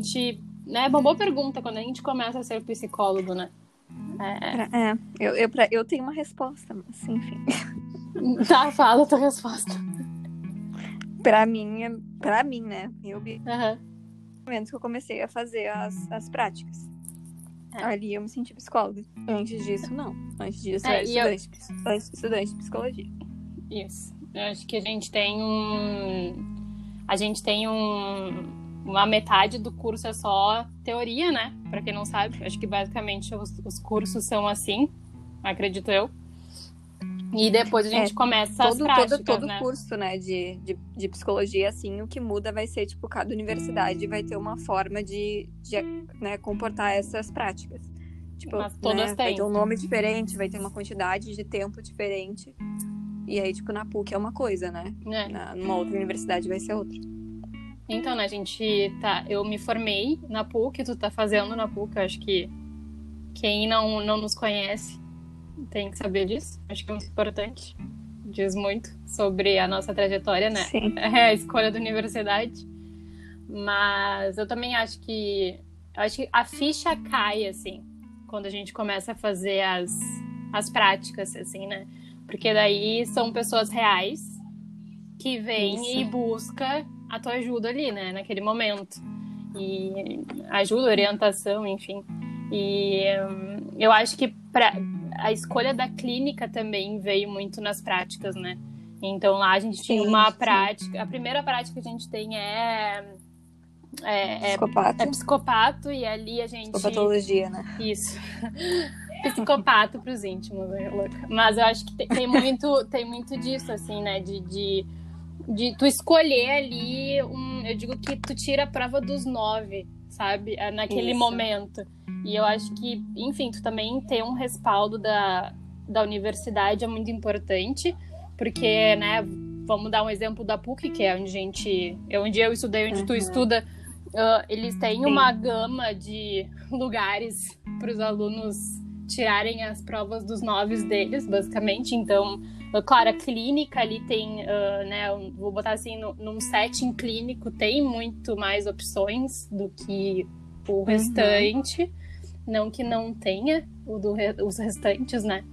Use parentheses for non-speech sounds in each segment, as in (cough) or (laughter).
gente. Né, é uma boa pergunta quando a gente começa a ser psicólogo, né? É, é eu, eu, eu tenho uma resposta, mas enfim. (laughs) Tá, fala a tua resposta. Pra mim, pra mim, né? Eu Uhum. momento que eu comecei a fazer as, as práticas. É. Ali eu me senti psicóloga. Antes disso, não. Antes disso, É, eu eu- era estudante, psi- estudante de psicologia. Isso. Eu acho que a gente tem um. A gente tem um. Uma metade do curso é só teoria, né? Pra quem não sabe. Acho que basicamente os, os cursos são assim, acredito eu. E depois a gente É, começa as Todo, práticas, todo, todo né? curso, né, de, de, de psicologia, assim, o que muda vai ser, tipo, cada universidade vai ter uma forma de, de né, comportar essas práticas. Tipo, Mas todas né, vai têm. ter um nome diferente, vai ter uma quantidade de tempo diferente. E aí, tipo, na PUC é uma coisa, né? É. Na, numa outra universidade vai ser outra. Então, né, a gente tá. Eu me formei na PUC, tu tá fazendo na PUC, eu acho que quem não, não nos conhece tem que saber disso. Acho que é muito importante. Diz muito sobre a nossa trajetória, né? Sim. (laughs) É a escolha da universidade. Mas eu também acho que. Eu acho que a ficha cai, assim, quando a gente começa a fazer as, as práticas, assim, né? Porque daí são pessoas reais que vêm Isso. e busca a tua ajuda ali, né? Naquele momento. E ajuda, orientação, enfim. E hum, eu acho que pra, a escolha da clínica também veio muito nas práticas, né? Então lá a gente tinha Sim, uma sim. prática. A primeira prática que a gente tem é. É, é, Psicopata. é psicopato, e ali a gente. Psicopatologia, né? Isso. (laughs) Psicopato pros íntimos, né, louca? Mas eu acho que tem, tem muito, tem muito disso, assim, né? De, de, de tu escolher ali um. Eu digo que tu tira a prova dos nove, sabe? Naquele Isso. momento. E eu acho que, enfim, tu também ter um respaldo da, da universidade é muito importante, porque, né, vamos dar um exemplo da PUC, que é onde a gente. É onde eu estudei, onde tu Uhum. estuda. ah, eles têm Sim. uma gama de (laughs) lugares para os alunos tirarem as provas dos noves deles, basicamente. Então, claro, a clínica ali tem, ah, né, vou botar assim, no- num setting clínico tem muito mais opções do que o restante. Não que não tenha o do os restantes, né?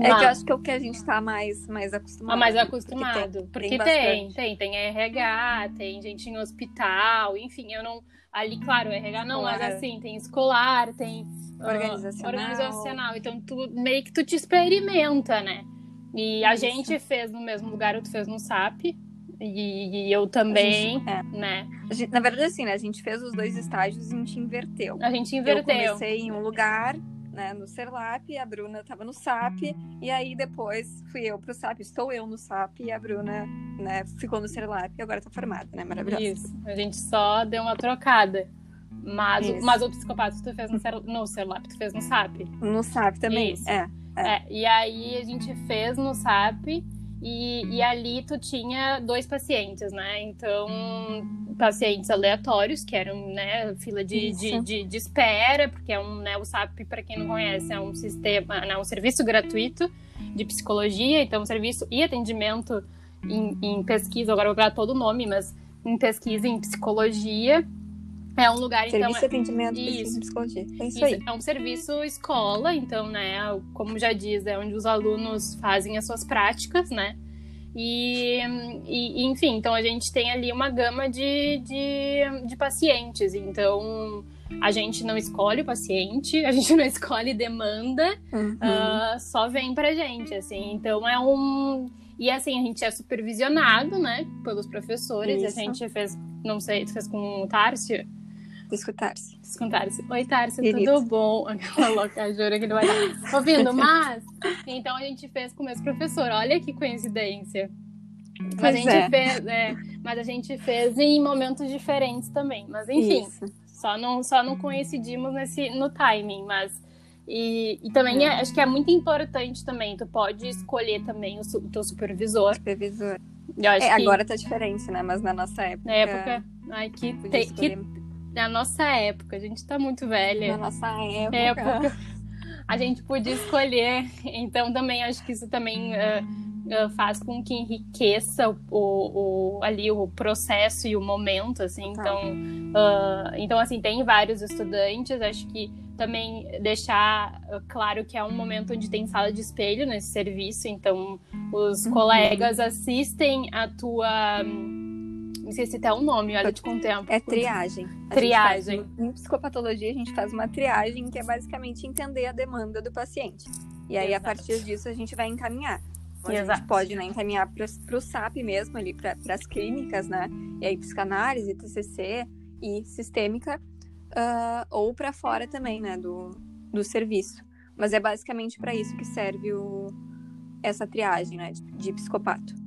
É Mas- que eu acho que é o que a gente tá mais, mais acostumado. ah, mais Porque acostumado. tem- Porque tem tem, tem, tem RH, tem gente em hospital, enfim, eu não. Ali, claro, RH não, mas Escolar. assim, tem escolar, tem ah, Organizacional. organizacional. Então, tu meio que tu te experimenta, né? E a Isso. gente fez no mesmo lugar, tu fez no SAP. E, e eu também, gente- é. né? A gente- na verdade, assim, né? A gente fez os dois estágios e a gente inverteu. A gente Eu inverteu. comecei em um lugar, né, no Serlap, a Bruna tava no SAP, e aí depois fui eu pro SAP, estou eu no SAP, e a Bruna, né, ficou no Serlap e agora tá formada, né? Maravilhosa. Isso. A gente só deu uma trocada. Mas, Isso. mas o psicopata tu fez no, no celular, tu fez no SAP. No SAP também. Isso. É. É, e aí a gente fez no SAP e, e ali tu tinha dois pacientes, né? Então, pacientes aleatórios, que eram, né, fila de, de, de, de espera, porque é um, né, o SAP, para quem não conhece, é um sistema, né, um serviço gratuito de psicologia, então um serviço e atendimento em, em pesquisa, agora eu vou pegar todo o nome, mas em pesquisa em psicologia. É um lugar, então. Serviço de atendimento Isso. pesquisa e psicologia. É isso, Isso aí. é um serviço escola, então, né, como já diz, é onde os alunos fazem as suas práticas, né? E, e- enfim, então a gente tem ali uma gama de, de, de pacientes. Então, a gente não escolhe o paciente, a gente (laughs) não escolhe demanda, Uhum. ah, só vem pra gente, assim. Então é um. E assim, a gente é supervisionado, né, pelos professores. Isso. A gente fez, não sei, tu fez com o Tárcio? Escutar-se. Tárcio. Oi, Querido. tudo bom? (laughs) Aquela louca, jura que ele vai estar ouvindo, (laughs) mas. Então a gente fez com o mesmo professor. Olha que coincidência. Mas a gente é. fez, é, mas a gente fez em momentos diferentes também. Mas enfim, Isso. só não, só não coincidimos nesse, no timing, mas. E, e também é- acho que é muito importante também. Tu pode escolher também o, su- teu supervisor. Supervisor. Eu acho É, que agora tá diferente, né? Mas na nossa época. na época. Ai, que, tem, que na nossa época, a gente tá muito velha. Na nossa época. época a gente podia escolher. Então também acho que isso também ah, uh, faz com que enriqueça o, o, o, ali o processo e o momento, assim. Então, uh, então, assim, tem vários estudantes, acho que também deixar claro que é um momento onde tem sala de espelho nesse serviço, então os uhum. colegas assistem a tua se até o nome, olha de com tempo. É triagem. A triagem. Faz, em psicopatologia, a gente faz uma triagem que é basicamente entender a demanda do paciente. E aí, Exato. a partir disso, a gente vai encaminhar. Então, a gente pode né, encaminhar para o SAP mesmo, ali, para as clínicas, né? E aí, psicanálise, TCC e sistêmica, uh, ou para fora também, né, do, do serviço. Mas é basicamente para isso que serve o, essa triagem, né, de, de psicopato.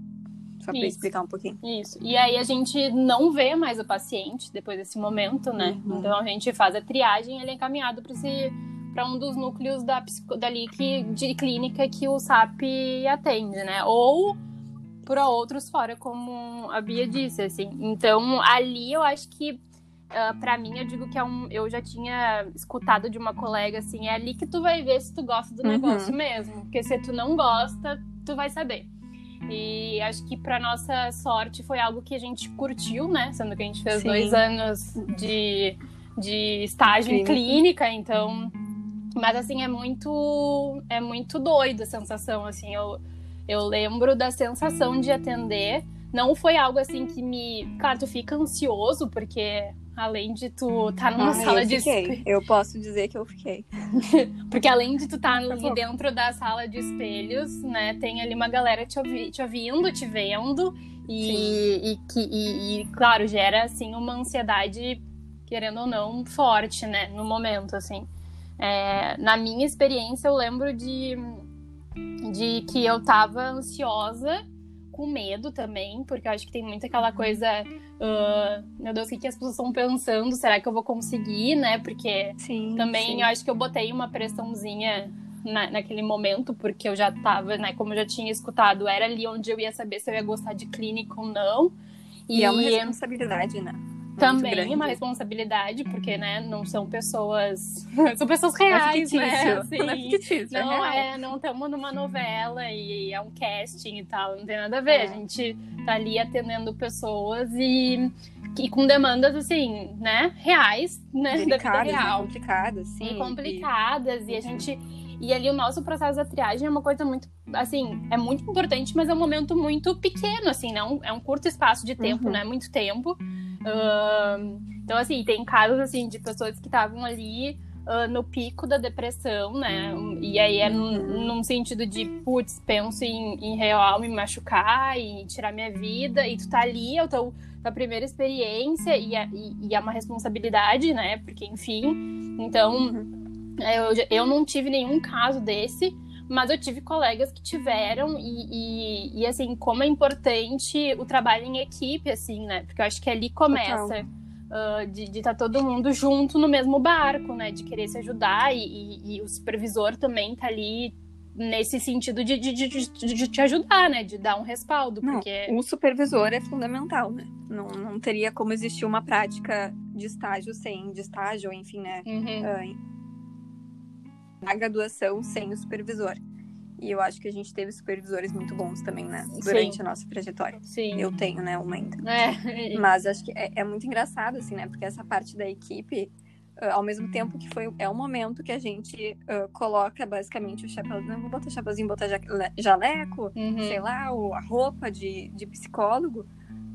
Só para explicar um pouquinho. Isso. E aí a gente não vê mais o paciente depois desse momento, né? Uhum. Então a gente faz a triagem, ele é encaminhado para esse para um dos núcleos da dali que, de clínica que o SAP atende, né? Ou para outros fora, como a Bia disse, assim. Então, ali eu acho que uh, ah, para mim eu digo que é um, eu já tinha escutado de uma colega assim, é ali que tu vai ver se tu gosta do uhum. negócio mesmo, porque se tu não gosta, tu vai saber. E acho que para nossa sorte foi algo que a gente curtiu, né? Sendo que a gente fez Sim. dois anos de, de estágio clínica. em clínica, então mas assim, é muito é muito doido a sensação, assim, eu, eu lembro da sensação de atender. Não foi algo assim que me. Claro, tu fica ansioso, porque além de tu estar tá numa ah, sala eu de espelho. Eu posso dizer que eu fiquei. (laughs) porque além de tu estar tá ali dentro da sala de espelhos, né, tem ali uma galera te, ouvi, te ouvindo, te vendo. E, e, que, e, e, claro, gera assim uma ansiedade, querendo ou não, forte, né, no momento, assim. É, na minha experiência, eu lembro de, de que eu tava ansiosa, com medo também, porque eu acho que tem muito aquela coisa, uh, meu Deus, o que, que as pessoas estão pensando? Será que eu vou conseguir, né? Porque sim, também sim. eu acho que eu botei uma pressãozinha na, naquele momento, porque eu já tava, né? Como eu já tinha escutado, era ali onde eu ia saber se eu ia gostar de clínica ou não. E, e é uma responsabilidade, né? Também uma responsabilidade, porque, né, não são pessoas. (laughs) são pessoas reais, é né? Assim, não é fictício, não é, é, não estamos numa novela e é um casting e tal, não tem nada a ver. É. A gente tá ali atendendo pessoas e, e com demandas, assim, né, reais, né? Delicadas, da vida real. complicadas, sim. E complicadas, e... e a gente. E ali o nosso processo da triagem é uma coisa muito, assim, é muito importante, mas é um momento muito pequeno, assim? Um, é um curto espaço de tempo, uhum. não é muito tempo. Uh, então, assim, tem casos, assim, de pessoas que estavam ali uh, no pico da depressão, né? E aí é num, num sentido de, putz, penso em, em, real me machucar e tirar minha vida, e tu tá ali, é a tua, tua primeira experiência, e é, e, e é uma responsabilidade, né? Porque, enfim, então, uhum. Eu, eu não tive nenhum caso desse, mas eu tive colegas que tiveram e, e, e, assim, como é importante o trabalho em equipe, assim, né? Porque eu acho que ali começa uh, de estar tá todo mundo junto no mesmo barco, né? De querer se ajudar e, e o supervisor também tá ali nesse sentido de, de, de, de, te ajudar, né? De dar um respaldo. Não, porque... O supervisor é fundamental, né? Não, não teria como existir uma prática de estágio sem de estágio, enfim, né? Uhum. Uh, na graduação sem o supervisor. E eu acho que a gente teve supervisores muito bons também, né? Durante Sim. a nossa trajetória. Sim. Eu tenho, né, uma ainda. É. Mas acho que é, é, muito engraçado, assim, né? Porque essa parte da equipe, uh, ao mesmo tempo que foi... É um momento que a gente uh, coloca, basicamente, o chapéu... Não vou botar chapéuzinho, botar jaleco, uhum. sei lá, o, a roupa de, de psicólogo.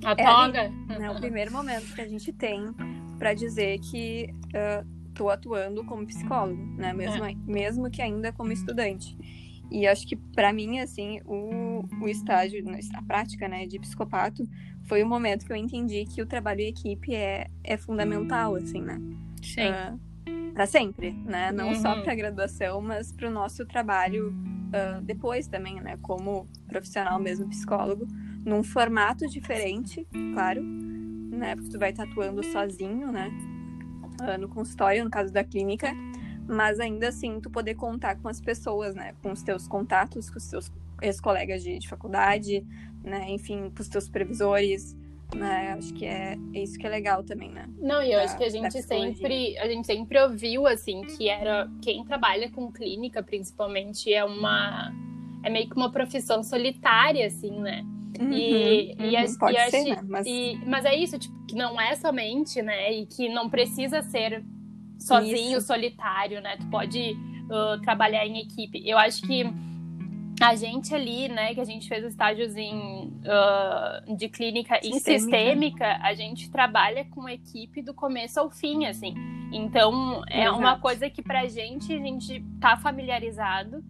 A é toga. Ali, né, o primeiro momento que a gente tem para dizer que... Uh, tô atuando como psicólogo, né? Mesmo, é. mesmo que ainda como estudante. E acho que para mim, assim, o, o estágio, a prática, né, de psicopato, foi o momento que eu entendi que o trabalho em equipe é, é fundamental, assim, né? Sim. Uh, para sempre, né? Não uhum. só para graduação, mas para o nosso trabalho uh, depois também, né? Como profissional mesmo, psicólogo, num formato diferente, claro, né? Porque tu vai estar atuando sozinho, né? No consultório, no caso da clínica, mas ainda assim tu poder contar com as pessoas, né? Com os teus contatos, com os teus ex-colegas de, de, faculdade, né? Enfim, com os teus supervisores, né? Acho que é, é isso que é legal também, né? Não, e eu da, acho que a gente sempre, a gente sempre ouviu, assim, que era quem trabalha com clínica, principalmente, é uma é meio que uma profissão solitária, assim, né? Uhum, e, uhum, e, a, pode e ser, né? Mas... E, mas é isso, tipo, que não é somente, né? E que não precisa ser sozinho, Isso. solitário, né? Tu pode uh, trabalhar em equipe. Eu acho que a gente ali, né, que a gente fez estágios em, uh, de clínica em Sistêmica. sistêmica, a gente trabalha com equipe do começo ao fim, assim. Então, é Exato. uma coisa que pra gente, a gente tá familiarizado,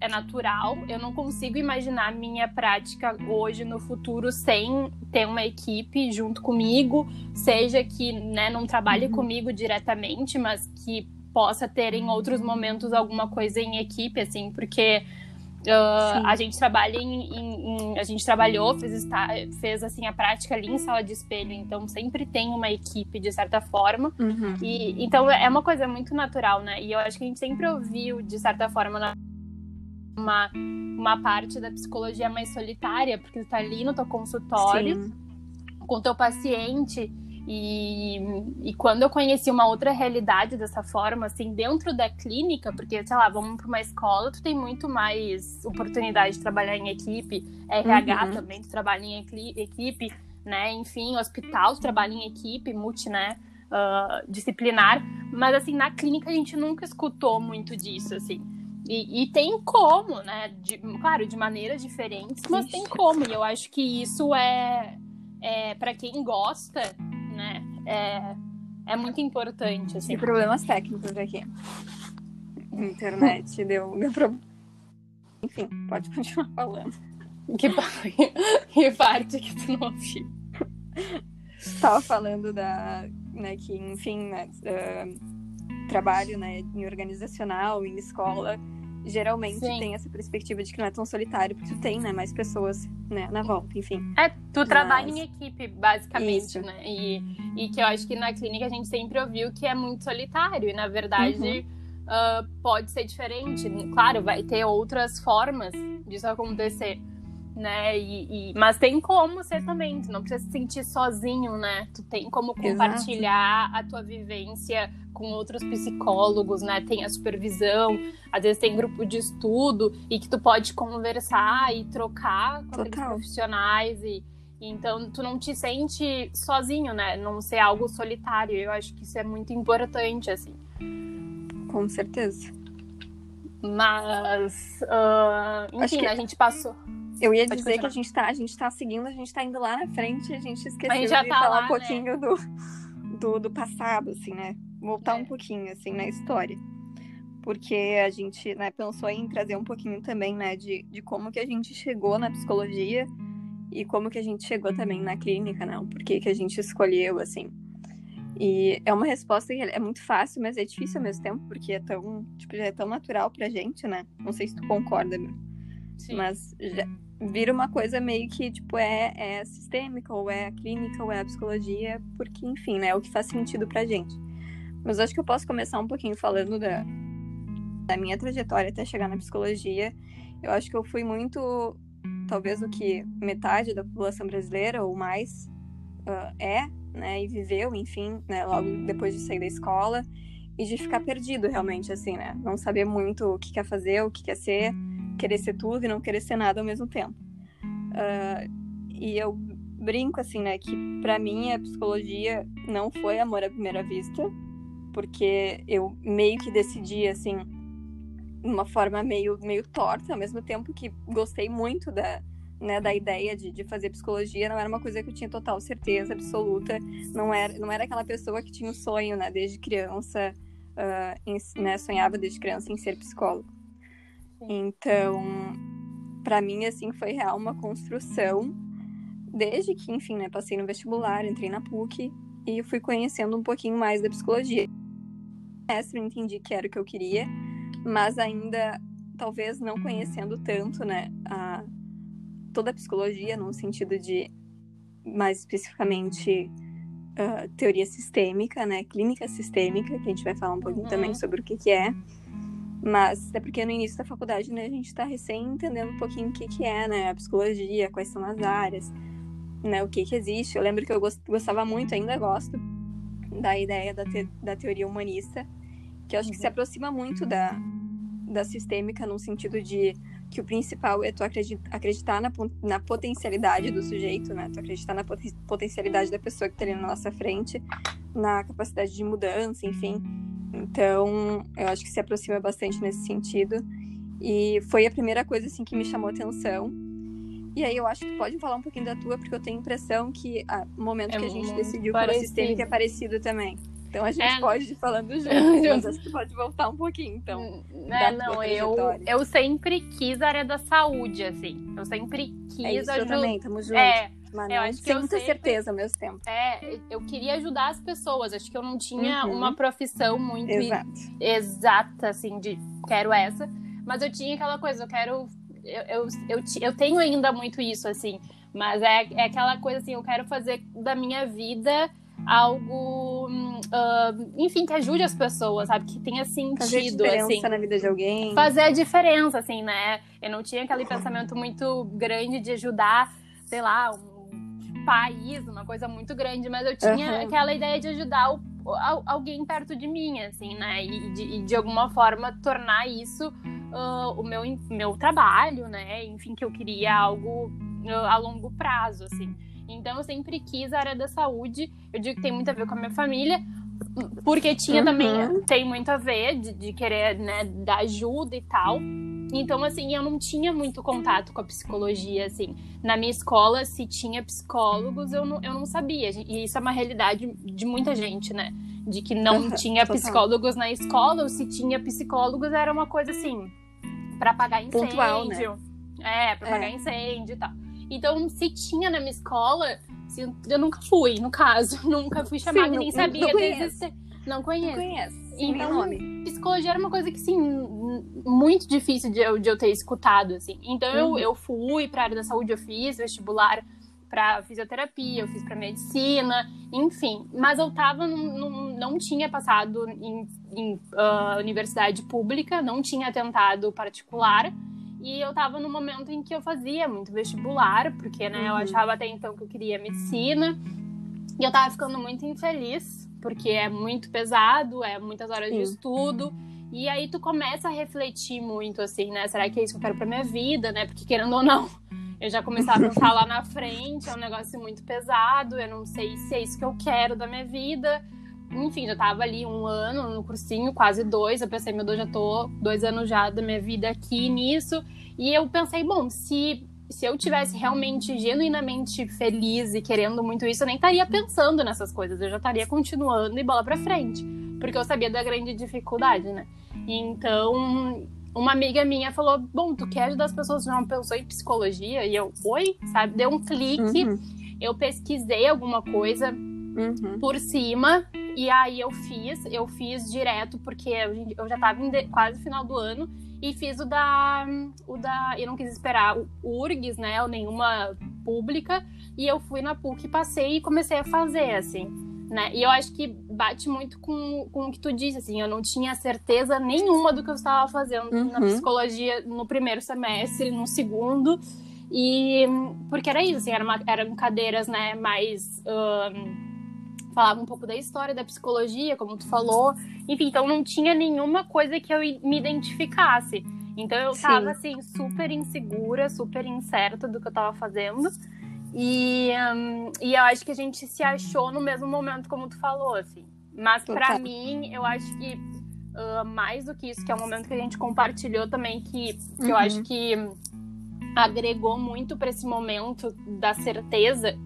é natural. Eu não consigo imaginar minha prática hoje, no futuro, sem ter uma equipe junto comigo, seja que né, não trabalhe Uhum. comigo diretamente, mas que possa ter em outros momentos alguma coisa em equipe, assim, porque Sim. a gente trabalha em, em- em- a gente trabalhou, fez, esta- fez assim a prática ali em sala de espelho, então sempre tem uma equipe de certa forma. Uhum. E, então é uma coisa muito natural, né? E eu acho que a gente sempre ouviu, de certa forma, na- uma, uma parte da psicologia mais solitária, porque tu tá ali no teu consultório Sim. com o teu paciente. E, e quando eu conheci uma outra realidade dessa forma, assim, dentro da clínica, porque, sei lá, vamos para uma escola, tu tem muito mais oportunidade de trabalhar em equipe, RH Uhum. também, tu trabalha em equi- equipe, né? Enfim, hospital, tu trabalha em equipe, multi, né? ah, disciplinar. Mas, assim, na clínica a gente nunca escutou muito disso, assim. E, e tem como, né? De- claro, de maneiras diferentes, mas tem como. E eu acho que isso é, é para quem gosta, né? É, é muito importante, assim. E problemas técnicos aqui. Internet deu, deu problema. Enfim, pode continuar falando. Que, (laughs) que parte que tu não ouviu. Estava falando da, né, que, enfim, né, ah, trabalho, né, em organizacional, em escola, geralmente Sim. tem essa perspectiva de que não é tão solitário, porque tu tem, né, mais pessoas, né, na volta, enfim. É, tu trabalha Mas- em equipe, basicamente, Isso. né? E, e que eu acho que na clínica a gente sempre ouviu que é muito solitário. E na verdade Uhum. ah, pode ser diferente. Claro, vai ter outras formas disso acontecer. Né? E, e- mas tem como ser também, tu não precisa se sentir sozinho, né? Tu tem como Exato. compartilhar a tua vivência com outros psicólogos, né? Tem a supervisão, às vezes tem grupo de estudo e que tu pode conversar e trocar com aqueles Total. profissionais e então tu não te sente sozinho, né? Não ser algo solitário. Eu acho que isso é muito importante, assim. Com certeza. Mas, Acho enfim, que- a gente passou. Eu ia Pode dizer que continuar. a gente tá, a gente tá seguindo, a gente tá indo lá na frente, a gente esqueceu A gente já de tá falar lá, um né? pouquinho do, do, do passado, assim, né? Voltar É. um pouquinho, assim, na história. Porque a gente, né, pensou em trazer um pouquinho também, né, de, de como que a gente chegou na psicologia e como que a gente chegou também na clínica, né? O porquê que a gente escolheu, assim. E é uma resposta que é muito fácil, mas é difícil ao mesmo tempo, porque é tão, tipo, já é tão natural pra gente, né? Não sei se tu concorda. Sim. Mas já vira uma coisa meio que, tipo, é, é sistêmica, ou é a clínica, ou é a psicologia, porque, enfim, né, é o que faz sentido pra gente. Mas acho que eu posso começar um pouquinho falando da, da minha trajetória até chegar na psicologia. Eu acho que eu fui muito, talvez o que metade da população brasileira, ou mais, ah, é, né, e viveu, enfim, né, logo depois de sair da escola, e de ficar perdido realmente, assim, né, não saber muito o que quer fazer, o que quer ser, querer ser tudo e não querer ser nada ao mesmo tempo. Ah, e eu brinco assim, né, que pra mim a psicologia não foi amor à primeira vista, porque eu meio que decidi assim, de uma forma meio meio torta, ao mesmo tempo que gostei muito da né, da ideia de, de fazer psicologia, não era uma coisa que eu tinha total certeza absoluta, não era, não era aquela pessoa que tinha o sonho, né, desde criança, ah, em- né, sonhava desde criança em ser psicólogo. Então, para mim, assim, foi real uma construção, desde que, enfim, né, passei no vestibular, entrei na PUC e fui conhecendo um pouquinho mais da psicologia. No semestre eu entendi que era o que eu queria, mas ainda, talvez não conhecendo tanto, né, a, toda a psicologia, no sentido de, mais especificamente, ah, teoria sistêmica, né, clínica sistêmica, que a gente vai falar um pouquinho Uhum. também sobre o que que é. Mas é porque no início da faculdade, né, a gente está recém entendendo um pouquinho o que, que é, né, a psicologia, quais são as áreas, né, o que que existe. Eu lembro que eu gos- gostava muito, ainda gosto, da ideia da, te- da teoria humanista, que eu acho que se aproxima muito da, da sistêmica no sentido de que o principal é tu acreditar na, na potencialidade do sujeito, né? Tu acreditar na potencialidade da pessoa que está ali na nossa frente, na capacidade de mudança, enfim. Então, eu acho que se aproxima bastante nesse sentido. E foi a primeira coisa, assim, que me chamou atenção. E aí eu acho que tu pode falar um pouquinho da tua, porque eu tenho a impressão que ah, o momento é que a gente decidiu parecido. pela sistêmica é parecido também. Então a gente é... pode ir falando (laughs) junto, mas acho que pode voltar um pouquinho, então. É, não, eu, eu sempre quis a área da saúde, assim. Eu sempre quis é isso, ajudar. Eu também, tamo junto. É, mas eu acho que eu muita sempre... certeza ao mesmo tempo. É, eu queria ajudar as pessoas. Acho que eu não tinha uhum. uma profissão muito Exato. exata, assim, de quero essa. Mas eu tinha aquela coisa, eu quero. Eu, eu, eu, eu tenho ainda muito isso, assim. Mas é, é aquela coisa assim, eu quero fazer da minha vida algo, uh, enfim, que ajude as pessoas, sabe? Que tenha sentido, fazer diferença assim. na vida de alguém. Fazer a diferença, assim, né? Eu não tinha aquele pensamento muito grande de ajudar, sei lá, um país, uma coisa muito grande, mas eu tinha uhum. aquela ideia de ajudar o, alguém perto de mim, assim, né? E de, e de alguma forma tornar isso uh, o meu, meu trabalho, né? Enfim, que eu queria algo uh, a longo prazo, assim. Então eu sempre quis a área da saúde. Eu digo que tem muito a ver com a minha família, porque tinha uhum. também, tem muito a ver de, de querer, né, dar ajuda e tal. Então, assim, eu não tinha muito contato com a psicologia, assim. Na minha escola, se tinha psicólogos, eu não, eu não sabia. E isso é uma realidade de muita gente, né? De que não (laughs) tinha psicólogos na escola, ou se tinha psicólogos, era uma coisa assim, para pagar incêndio. Pontual, né? É, pra é. pagar incêndio e tal. Então, se tinha na minha escola, eu nunca fui, no caso. (laughs) Nunca fui chamada, Sim, nem sabia não existir. Não conheço. Não conheço. Então, psicologia era uma coisa que, assim, muito difícil de eu, de eu ter escutado, assim. Então, uhum. eu, eu fui pra área da saúde, eu fiz vestibular para fisioterapia, eu fiz para medicina, enfim. Mas eu tava, num, não tinha passado em, em uh, universidade pública, não tinha tentado particular. E eu tava no momento em que eu fazia muito vestibular, porque, né, uhum. eu achava até então que eu queria medicina. E eu tava ficando muito infeliz, porque é muito pesado, é muitas horas Sim. de estudo. E aí tu começa a refletir muito, assim, né? Será que é isso que eu quero pra minha vida, né? Porque querendo ou não, (laughs) eu já começava a pensar lá na frente, é um negócio muito pesado, eu não sei se é isso que eu quero da minha vida enfim, já tava ali um ano no cursinho, quase dois. Eu pensei, meu Deus, já tô dois anos já da minha vida aqui nisso. E eu pensei, bom, se, se eu tivesse realmente, genuinamente feliz e querendo muito isso, eu nem estaria pensando nessas coisas. Eu já estaria continuando e bola pra frente. Porque eu sabia da grande dificuldade, né? Então, uma amiga minha falou: Bom, tu quer ajudar as pessoas? Já pensou em psicologia? E eu, oi, sabe? Deu um clique. Uhum. Eu pesquisei alguma coisa uhum. por cima e aí eu fiz, eu fiz direto, porque eu já tava em quase final do ano, e fiz o da. O da. Eu não quis esperar o URGS, né? Ou nenhuma pública. E eu fui na PUC, passei e comecei a fazer, assim. Né? E eu acho que bate muito com, com o que tu disse, assim, eu não tinha certeza nenhuma do que eu estava fazendo uhum. na psicologia no primeiro semestre, no segundo, e porque era isso, assim, era uma, eram cadeiras, né, mais um, falava um pouco da história da psicologia, como tu falou. Enfim, então não tinha nenhuma coisa que eu me identificasse. Então eu tava, assim, super insegura, super incerta do que eu tava fazendo. E, um, e eu acho que a gente se achou no mesmo momento, como tu falou, assim. Mas para mim, eu acho que uh, mais do que isso, que é um momento que a gente compartilhou também, que, que uhum. eu acho que agregou muito para esse momento da certeza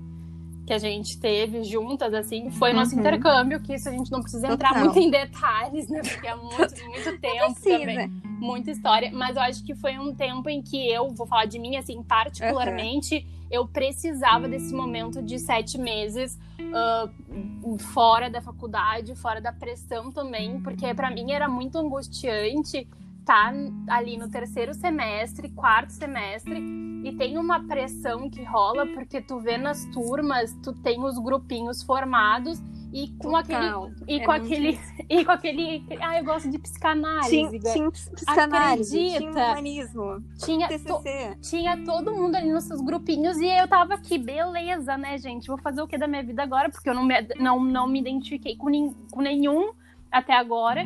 que a gente teve juntas, assim, foi nosso uhum. intercâmbio, que isso a gente não precisa entrar Total. muito em detalhes, né? Porque é muito, muito tempo também. Muita história. Mas eu acho que foi um tempo em que eu, vou falar de mim, assim, particularmente, uhum. eu precisava desse momento de sete meses uh, fora da faculdade, fora da pressão também, porque para mim era muito angustiante tá ali no terceiro semestre, quarto semestre, e tem uma pressão que rola, porque tu vê nas turmas, tu tem os grupinhos formados e com Total. aquele e é com aquele (laughs) e com aquele ah eu gosto de psicanálise tinha, tinha psicanálise Acredita? tinha humanismo tinha to, tinha todo mundo ali nos seus grupinhos e eu tava aqui beleza né gente? Vou fazer o que da minha vida agora? Porque eu não me, não, não me identifiquei com, nin, com nenhum até agora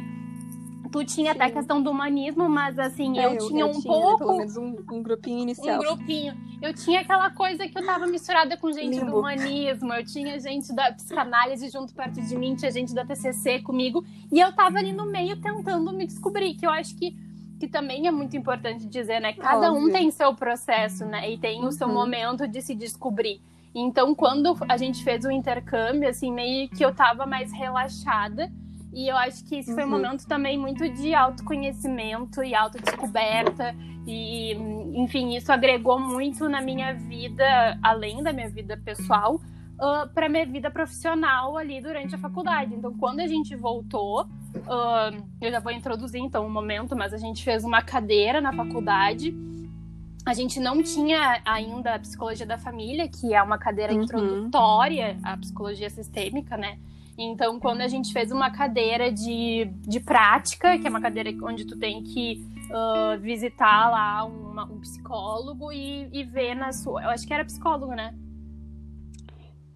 Tu tinha Sim. até a questão do humanismo, mas assim, é, eu, eu, tinha eu um tinha, pouco. Pelo menos um, um, grupinho inicial. Um grupinho. Eu tinha aquela coisa que eu tava misturada com gente Limbo. do humanismo, eu tinha gente da psicanálise junto perto de mim, tinha gente da TCC comigo, e eu tava ali no meio tentando me descobrir, que eu acho que que também é muito importante dizer, né? Cada Óbvio. um tem seu processo, né? E tem o seu uhum. momento de se descobrir. Então, quando a gente fez o intercâmbio, assim, meio que eu tava mais relaxada. E eu acho que esse uhum. foi um uhum. momento também muito de autoconhecimento e autodescoberta. E, enfim, isso agregou muito na minha vida, além da minha vida pessoal, uh, para minha vida profissional ali durante a faculdade. Então, quando a gente voltou, uh, eu já vou introduzir então um momento, mas a gente fez uma cadeira na faculdade a gente não tinha ainda a psicologia da família, que é uma cadeira uhum. introdutória à psicologia sistêmica, né? Então, quando a gente fez uma cadeira de, de prática, que é uma cadeira onde tu tem que uh, visitar lá uma, um psicólogo e, e ver na sua. Eu acho que era psicólogo, né?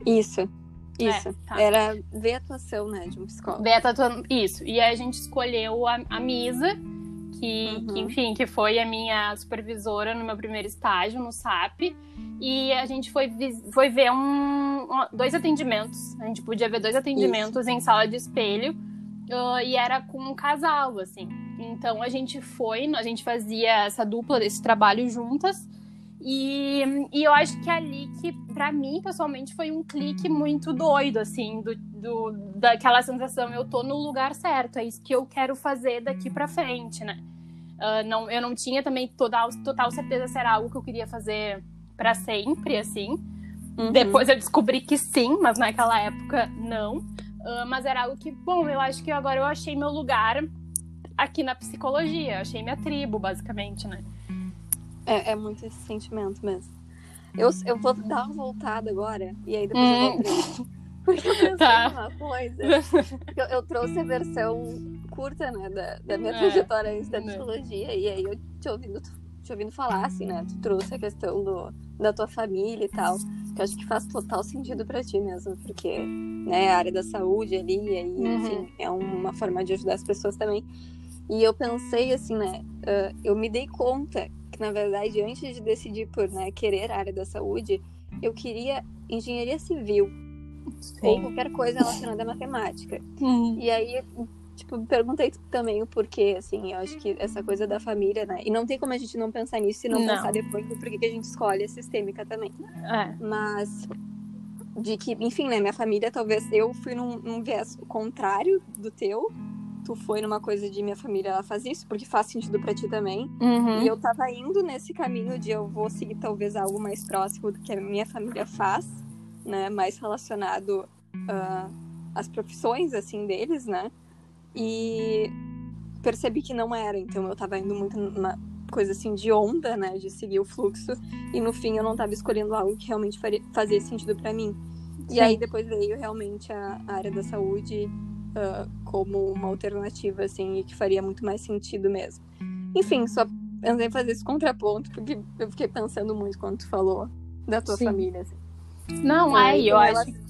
Isso. Isso. É, tá. Era ver a atuação, né, de um psicólogo. Ver a atuação. Isso. E aí a gente escolheu a, a Misa que, uhum. que, enfim, que foi a minha supervisora no meu primeiro estágio no SAP. E a gente foi, foi ver um, dois atendimentos. A gente podia ver dois atendimentos Isso. em sala de espelho. Uh, e era com um casal, assim. Então a gente foi, a gente fazia essa dupla desse trabalho juntas. E, e eu acho que ali que, para mim, pessoalmente, foi um clique muito doido, assim, do, do, daquela sensação, eu tô no lugar certo, é isso que eu quero fazer daqui para frente, né? Uh, não, eu não tinha também total, total certeza se era algo que eu queria fazer para sempre, assim. Uhum. Depois eu descobri que sim, mas naquela época não. Uh, mas era algo que, bom, eu acho que agora eu achei meu lugar aqui na psicologia, achei minha tribo, basicamente, né? É, é muito esse sentimento mesmo. Eu, eu vou dar uma voltada agora, e aí depois hum. eu vou. (laughs) Porque eu pensei tá. uma coisa. Eu, eu, trouxe a versão curta, né, da, da minha é. trajetória antes da né. psicologia, e aí eu te ouvindo, te ouvindo falar, assim, né, tu trouxe a questão do, da tua família e tal, que eu acho que faz total sentido para ti mesmo, porque, né, a área da saúde ali, e aí, uhum. enfim, é uma forma de ajudar as pessoas também. E eu pensei, assim, né, uh, eu me dei conta que, na verdade, antes de decidir por né, querer a área da saúde, eu queria engenharia civil. Sim. Ou qualquer coisa relacionada à matemática. Uhum. E aí, tipo, perguntei também o porquê, assim, eu acho que essa coisa da família, né? E não tem como a gente não pensar nisso e não, não. pensar depois do porquê que a gente escolhe a sistêmica também. É. Mas de que, enfim, né, minha família, talvez eu fui num, num viés contrário do teu, tu foi numa coisa de minha família ela faz isso, porque faz sentido para ti também. Uhum. E eu tava indo nesse caminho de eu vou seguir talvez algo mais próximo do que a minha família faz, né? Mais relacionado uh, às profissões, assim, deles, né? E percebi que não era, então eu tava indo muito numa coisa assim de onda, né? De seguir o fluxo. E no fim eu não tava escolhendo algo que realmente faria, fazia sentido para mim. Sim. E aí depois veio realmente a, a área da saúde uh, como uma alternativa, assim, e que faria muito mais sentido mesmo. Enfim, só pensei em fazer esse contraponto, porque eu fiquei pensando muito quando tu falou da tua Sim. família. Assim. Não, é, eu ela... acho.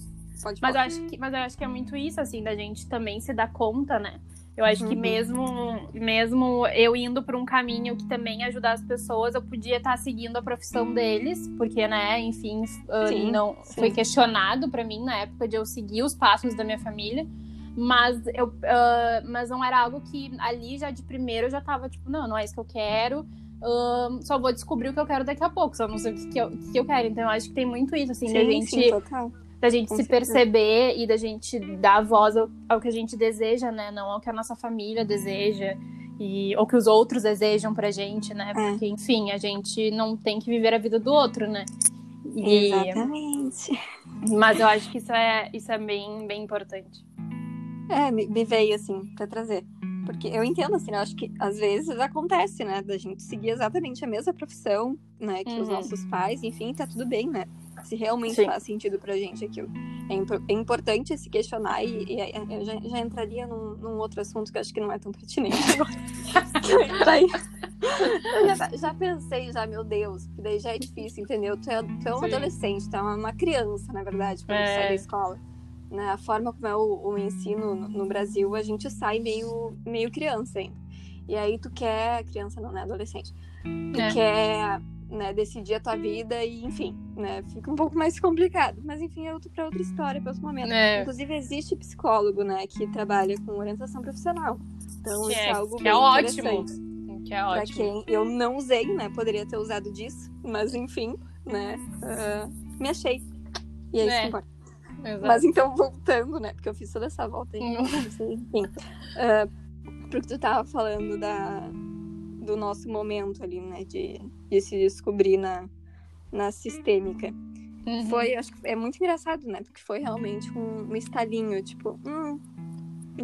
Mas eu, acho que, mas eu acho que é muito isso, assim, da gente também se dar conta, né? Eu acho uhum. que mesmo, mesmo eu indo por um caminho que também ajudar as pessoas, eu podia estar seguindo a profissão deles, porque, né, enfim, sim, não sim. foi questionado para mim na época de eu seguir os passos da minha família. Mas, eu, uh, mas não era algo que ali já de primeiro eu já tava tipo, não, não é isso que eu quero. Uh, só vou descobrir o que eu quero daqui a pouco, só não sei o que, que, eu, que eu quero. Então eu acho que tem muito isso, assim, sim, da gente. Sim, da gente Com se certeza. perceber e da gente dar voz ao, ao, que a gente deseja, né? Não ao que a nossa família deseja. E, ou que os outros desejam pra gente, né? É. Porque, enfim, a gente não tem que viver a vida do outro, né? E, Exatamente. Mas eu acho que isso é, isso é bem, bem importante. É, me, veio assim, pra trazer. Porque eu entendo, assim, eu acho que às vezes acontece, né? Da gente seguir exatamente a mesma profissão, né? Que uhum. os nossos pais, enfim, tá tudo bem, né? Se realmente Sim. faz sentido pra gente aquilo. É, imp é importante se questionar e, e, eu já, já entraria num, num, outro assunto que eu acho que não é tão pertinente (laughs) agora. eu já, já, pensei, já, meu Deus, que daí já é difícil, entendeu? Tu é, tu é um Sim. adolescente, tu é uma, uma criança, na verdade, quando é. sai da escola. Né, a forma como é o, o ensino no, no, Brasil, a gente sai meio, meio criança ainda. E aí tu quer, criança não, né, adolescente, tu é. quer né, decidir a tua vida e, enfim, né, fica um pouco mais complicado. Mas, enfim, é outro para outra história, para outro momento. É. Inclusive, existe psicólogo, né, que trabalha com orientação profissional. Então, que isso é, é algo que é ótimo. Que é ótimo. Pra quem eu não usei, né, poderia ter usado disso, mas, enfim, né, uh, me achei. E é, isso que é. importa. Exato. Mas então, voltando, né? Porque eu fiz toda essa volta aí. Enfim. Uh, porque tu tava falando da, do nosso momento ali, né? De, de se descobrir na, na sistêmica. Uhum. Foi, acho que é muito engraçado, né? Porque foi realmente um, um estalinho, tipo, hum,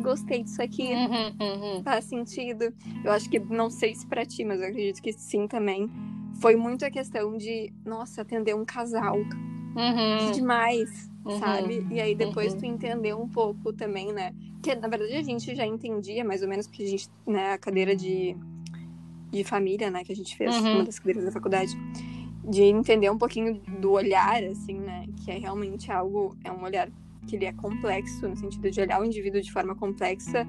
gostei disso aqui, uhum, uhum. faz sentido. Eu acho que, não sei se pra ti, mas eu acredito que sim também. Foi muito a questão de, nossa, atender um casal. Uhum. Que demais, uhum. sabe? E aí depois uhum. tu entendeu um pouco também, né? Que na verdade a gente já entendia mais ou menos, porque a gente, né, a cadeira de, de família, né, que a gente fez, uhum. uma das cadeiras da faculdade, de entender um pouquinho do olhar, assim, né? Que é realmente algo, é um olhar que ele é complexo, no sentido de olhar o indivíduo de forma complexa,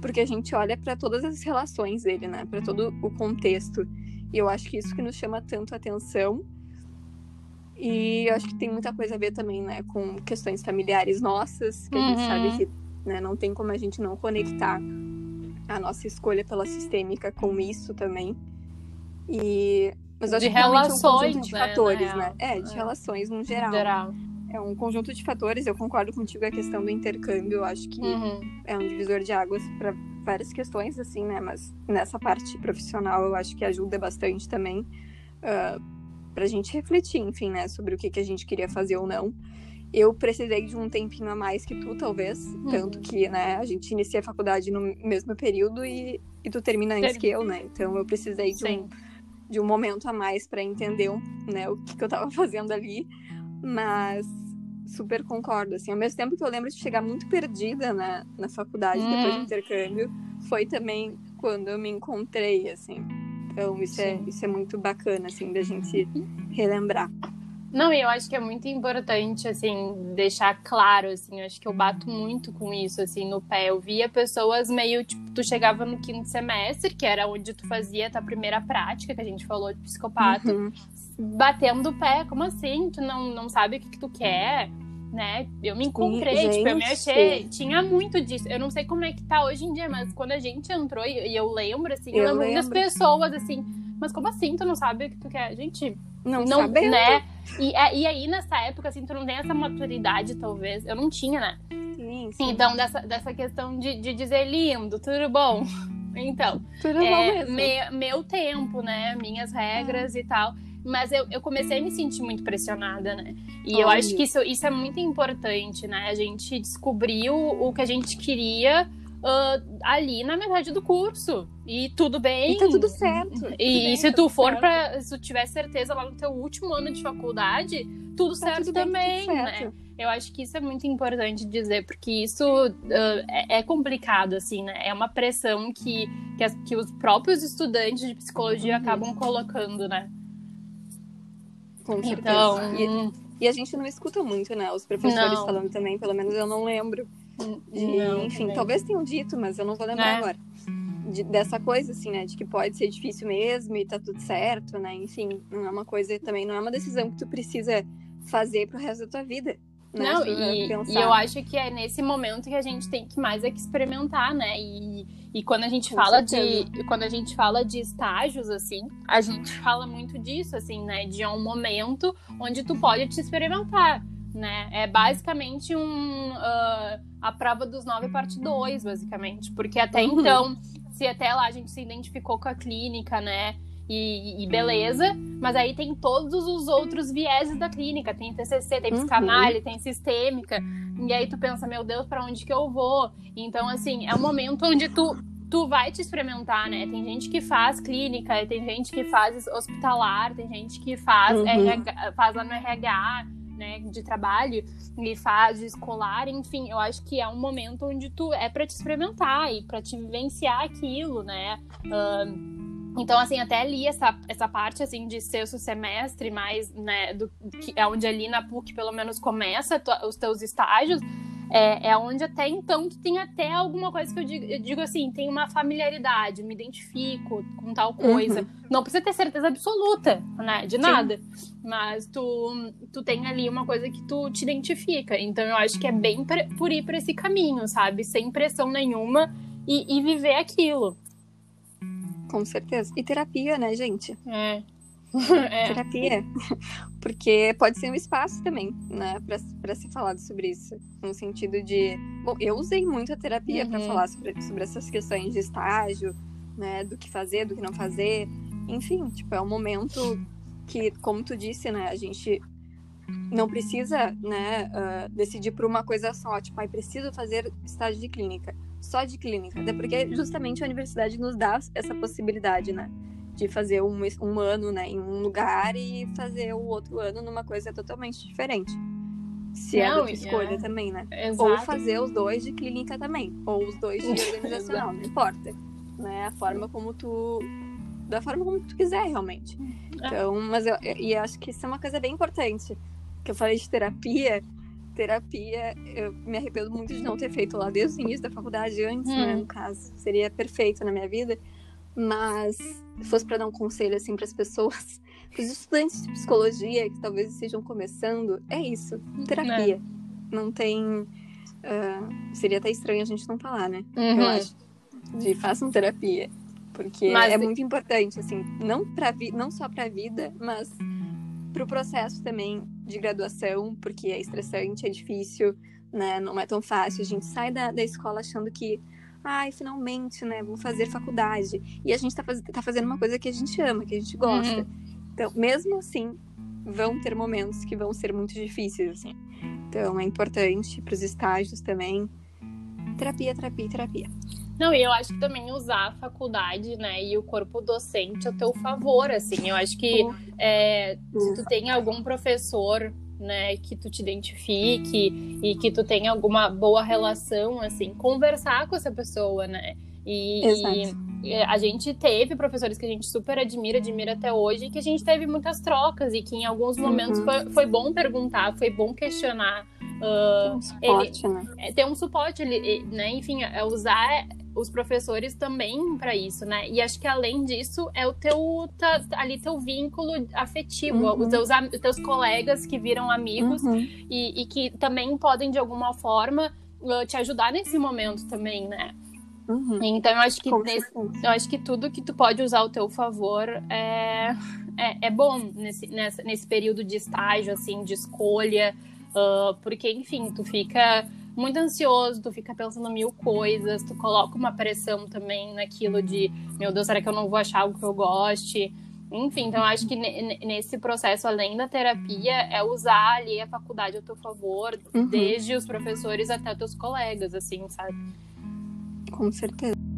porque a gente olha para todas as relações dele, né? Para todo o contexto. E eu acho que isso que nos chama tanto atenção e eu acho que tem muita coisa a ver também, né, com questões familiares nossas, que a gente sabe uhum. que né, não tem como a gente não conectar a nossa escolha pela sistêmica com isso também. E mas eu acho de que relações, é um conjunto de né, fatores, né? É, de é. relações no geral. geral. É um conjunto de fatores, eu concordo contigo a questão do intercâmbio, eu acho que uhum. é um divisor de águas para várias questões, assim, né? Mas nessa parte profissional eu acho que ajuda bastante também. Uh, pra gente refletir, enfim, né, sobre o que, que a gente queria fazer ou não. Eu precisei de um tempinho a mais que tu, talvez, uhum. tanto que, né, a gente inicia a faculdade no mesmo período e, e tu termina antes que eu, né? Então eu precisei de um, de um momento a mais para entender, né, o que, que eu tava (laughs) fazendo ali. Mas super concordo, assim, ao mesmo tempo que eu lembro de chegar muito perdida na, na faculdade depois do hum. intercâmbio, foi também quando eu me encontrei, assim. Então, isso é, isso é muito bacana, assim, da gente relembrar. Não, e eu acho que é muito importante, assim, deixar claro, assim, eu acho que eu bato muito com isso, assim, no pé. Eu via pessoas meio, tipo, tu chegava no quinto semestre, que era onde tu fazia a tua primeira prática, que a gente falou de psicopata, uhum. batendo o pé, como assim? Tu não, não sabe o que, que tu quer? Né? Eu me encontrei, Sim, tipo, eu me achei. Tinha muito disso. Eu não sei como é que tá hoje em dia, mas quando a gente entrou, e eu lembro, assim, eu, eu lembro das pessoas, assim, mas como assim? Tu não sabe o que tu quer? Gente, não, não né? E, é, e aí, nessa época, assim, tu não tem essa maturidade, talvez. Eu não tinha, né? Sim, sim. Então, dessa, dessa questão de, de dizer lindo, tudo bom. (laughs) Então, tudo é, bom mesmo. Me, meu tempo, né? Minhas regras ah. e tal. Mas eu, eu comecei a me sentir muito pressionada, né? E eu acho que isso, isso é muito importante, né? A gente descobriu o que a gente queria uh, ali na metade do curso. E tudo bem. E tá tudo certo. Tudo e, bem, se tá tu for para Se tu tiver certeza lá no teu último ano de faculdade, tudo tá certo tudo também, bem, né? Eu acho que isso é muito importante dizer, porque isso uh, é, é, complicado, assim, né? É uma pressão que, que, as, que os próprios estudantes de psicologia uhum. acabam colocando, né? Com certeza. Então, e, e, a gente não escuta muito, né? Os professores não. falando também, pelo menos eu não lembro. De, não, enfim, também. talvez tenham dito, mas eu não vou lembrar é. agora. De, dessa coisa, assim, né? De que pode ser difícil mesmo e tá tudo certo, né? Enfim, não é uma coisa também, não é uma decisão que tu precisa fazer pro resto da tua vida. Né? Não, e, e, eu acho que é nesse momento que a gente tem que mais é que experimentar, né? E, e quando a gente Com fala certeza. de quando a gente fala de estágios assim, a gente fala muito disso assim, né? De um momento onde tu pode te experimentar, né? É basicamente um uh, a prova dos nove parte 2, basicamente, porque até uhum. então, se até lá a gente se identificou com a clínica, né? E, e, beleza, mas aí tem todos os outros vieses da clínica, tem TCC, tem uhum. psicanálise, uhum. tem sistêmica, e aí tu pensa, meu Deus, para onde que eu vou? Então, assim, é um momento onde tu tu vai te experimentar, né? Tem gente que faz clínica, tem gente que faz hospitalar, tem gente que faz, uhum. RH, faz lá no RH, né, de trabalho e faz escolar, enfim, eu acho que é um momento onde tu é para te experimentar e para te vivenciar aquilo, né? Uh, então, assim, até li essa, essa parte, assim, de sexto semestre, mais, né, do, que é onde ali na PUC, pelo menos, começa os teus estágios. é, é onde até então tu tem até alguma coisa que eu digo, eu digo assim, tem uma familiaridade, me identifico com tal coisa. Uhum. Não precisa ter certeza absoluta, né, de nada. Sim. Mas tu, tu tem ali uma coisa que tu te identifica. Então eu acho que é bem por ir para esse caminho, sabe? Sem pressão nenhuma e, e viver aquilo. Com certeza. E terapia, né, gente? É. (laughs) é. Terapia. (laughs) Porque pode ser um espaço também, né, para ser falado sobre isso. No sentido de. Bom, eu usei muito a terapia uhum. para falar sobre, sobre essas questões de estágio, né, do que fazer, do que não fazer. Enfim, tipo, é um momento que, como tu disse, né, a gente não precisa, né, uh, decidir por uma coisa só, tipo, ai, preciso fazer estágio de clínica, só de clínica, até porque justamente a universidade nos dá essa possibilidade, né, de fazer um, um ano, né, em um lugar e fazer o outro ano numa coisa totalmente diferente. Se não, é da tua escolha é. também, né? Exato. Ou fazer os dois de clínica também, ou os dois de (laughs) organizacional, não importa, né, a forma como tu da forma como tu quiser, realmente. É. Então, mas eu, e acho que isso é uma coisa bem importante. Que eu falei de terapia. Terapia, eu me arrependo muito de não ter feito lá desde o início da faculdade, antes, hum. né, no caso. Seria perfeito na minha vida. Mas, se fosse para dar um conselho, assim, para as pessoas, (laughs) para os estudantes de psicologia que talvez estejam começando, é isso: terapia. É. Não tem. Uh, seria até estranho a gente não falar, né? Uhum. Eu acho. De façam terapia. Porque mas... é muito importante, assim, não, pra não só para a vida, mas para o processo também de graduação, porque é estressante, é difícil, né? Não é tão fácil. A gente sai da, da escola achando que, ai, finalmente, né? Vou fazer faculdade. E a gente está faz, tá fazendo uma coisa que a gente ama, que a gente gosta. Uhum. Então, mesmo assim, vão ter momentos que vão ser muito difíceis, assim. Então, é importante para os estágios também. Terapia, terapia, terapia. Não, e eu acho que também usar a faculdade, né, e o corpo docente a teu favor, assim. Eu acho que é, se tu tem algum professor, né, que tu te identifique e que tu tenha alguma boa relação, assim, conversar com essa pessoa, né? E, e, a gente teve professores que a gente super admira, admira até hoje, e que a gente teve muitas trocas e que em alguns momentos uhum. foi, foi bom perguntar, foi bom questionar. Uh, um suporte, ele, né? É, ter um suporte, ele, né? Enfim, é usar os professores também para isso, né? E acho que além disso é o teu tá, ali teu vínculo afetivo, uhum. os, teus, os teus colegas que viram amigos uhum. e, e, que também podem de alguma forma uh, te ajudar nesse momento também, né? Uhum. Então eu acho que nesse, eu acho que tudo que tu pode usar ao teu favor é, é, é bom nesse, nessa, nesse período de estágio, assim, de escolha, uh, porque enfim, tu fica muito ansioso, tu fica pensando mil coisas, tu coloca uma pressão também naquilo de, meu Deus, será que eu não vou achar algo que eu goste? Enfim, então eu acho que nesse processo, além da terapia, é usar ali a faculdade a teu favor, uhum. desde os professores até os teus colegas, assim, sabe? Com certeza.